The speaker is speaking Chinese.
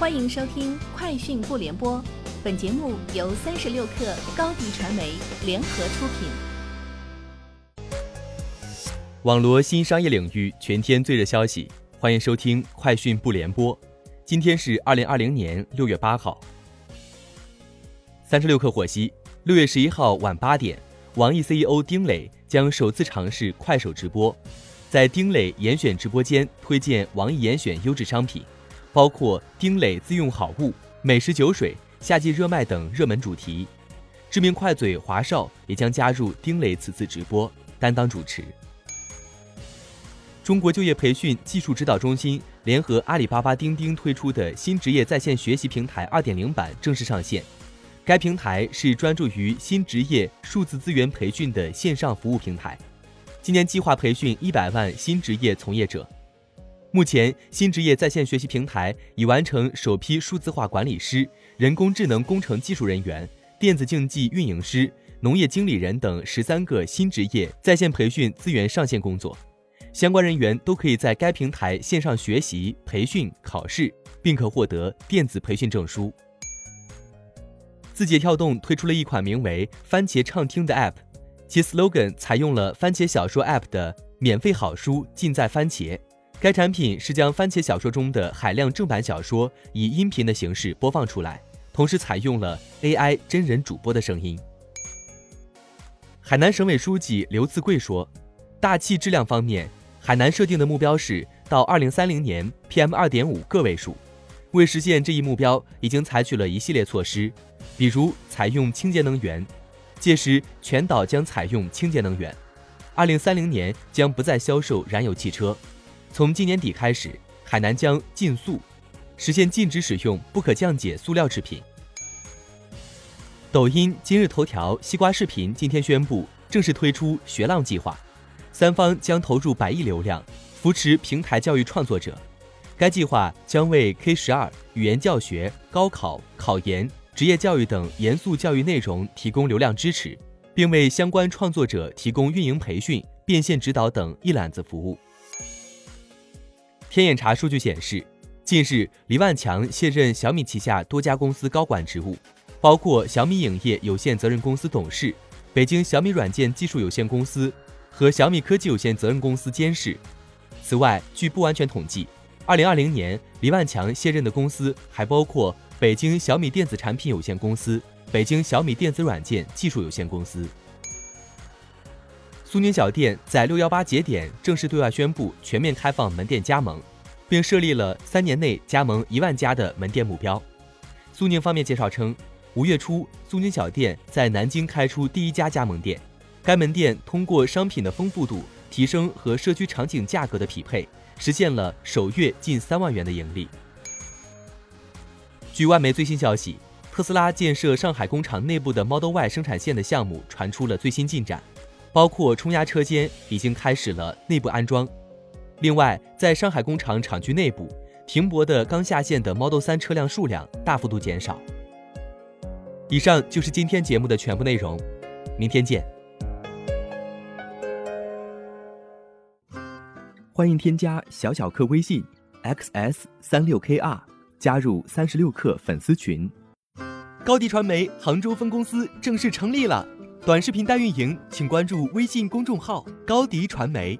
欢迎收听《快讯不联播》，本节目由三十六克高低传媒联合出品。网罗新商业领域全天最热消息，欢迎收听《快讯不联播》。今天是二零二零年六月八号。三十六氪获悉，六月十一号晚八点，网易 CEO 丁磊将首次尝试快手直播，在丁磊严选直播间推荐网易严选优质商品。包括丁磊自用好物、美食酒水、夏季热卖等热门主题。知名快嘴华少也将加入丁磊此次直播，担当主持。中国就业培训技术指导中心联合阿里巴巴、钉钉推出的新职业在线学习平台2.0版正式上线。该平台是专注于新职业数字资源培训的线上服务平台，今年计划培训100万新职业从业者。目前，新职业在线学习平台已完成首批数字化管理师、人工智能工程技术人员、电子竞技运营师、农业经理人等十三个新职业在线培训资源上线工作。相关人员都可以在该平台线上学习、培训、考试，并可获得电子培训证书。字节跳动推出了一款名为“番茄畅听”的 App，其 slogan 采用了番茄小说 App 的“免费好书尽在番茄”。该产品是将番茄小说中的海量正版小说以音频的形式播放出来，同时采用了 AI 真人主播的声音。海南省委书记刘赐贵说，大气质量方面，海南设定的目标是到2030年 PM2.5 个位数。为实现这一目标，已经采取了一系列措施，比如采用清洁能源，届时全岛将采用清洁能源。2030年将不再销售燃油汽车。从今年底开始，海南将禁塑，实现禁止使用不可降解塑料制品。抖音、今日头条、西瓜视频今天宣布正式推出“学浪计划”，三方将投入百亿流量，扶持平台教育创作者。该计划将为 K 十二、语言教学、高考、考研、职业教育等严肃教育内容提供流量支持，并为相关创作者提供运营培训、变现指导等一揽子服务。天眼查数据显示，近日黎万强卸任小米旗下多家公司高管职务，包括小米影业有限责任公司董事、北京小米软件技术有限公司和小米科技有限责任公司监事。此外，据不完全统计，2020年黎万强卸任的公司还包括北京小米电子产品有限公司、北京小米电子软件技术有限公司。苏宁小店在六幺八节点正式对外宣布全面开放门店加盟，并设立了三年内加盟一万家的门店目标。苏宁方面介绍称，五月初苏宁小店在南京开出第一家加盟店，该门店通过商品的丰富度提升和社区场景价格的匹配，实现了首月近三万元的盈利。据外媒最新消息，特斯拉建设上海工厂内部的 Model Y 生产线的项目传出了最新进展。包括冲压车间已经开始了内部安装。另外，在上海工厂厂区内部，停泊的刚下线的 Model 3车辆数量大幅度减少。以上就是今天节目的全部内容，明天见。欢迎添加小小客微信 xs 三六 kr，加入三十六氪粉丝群。高迪传媒杭州分公司正式成立了。短视频代运营，请关注微信公众号“高迪传媒”。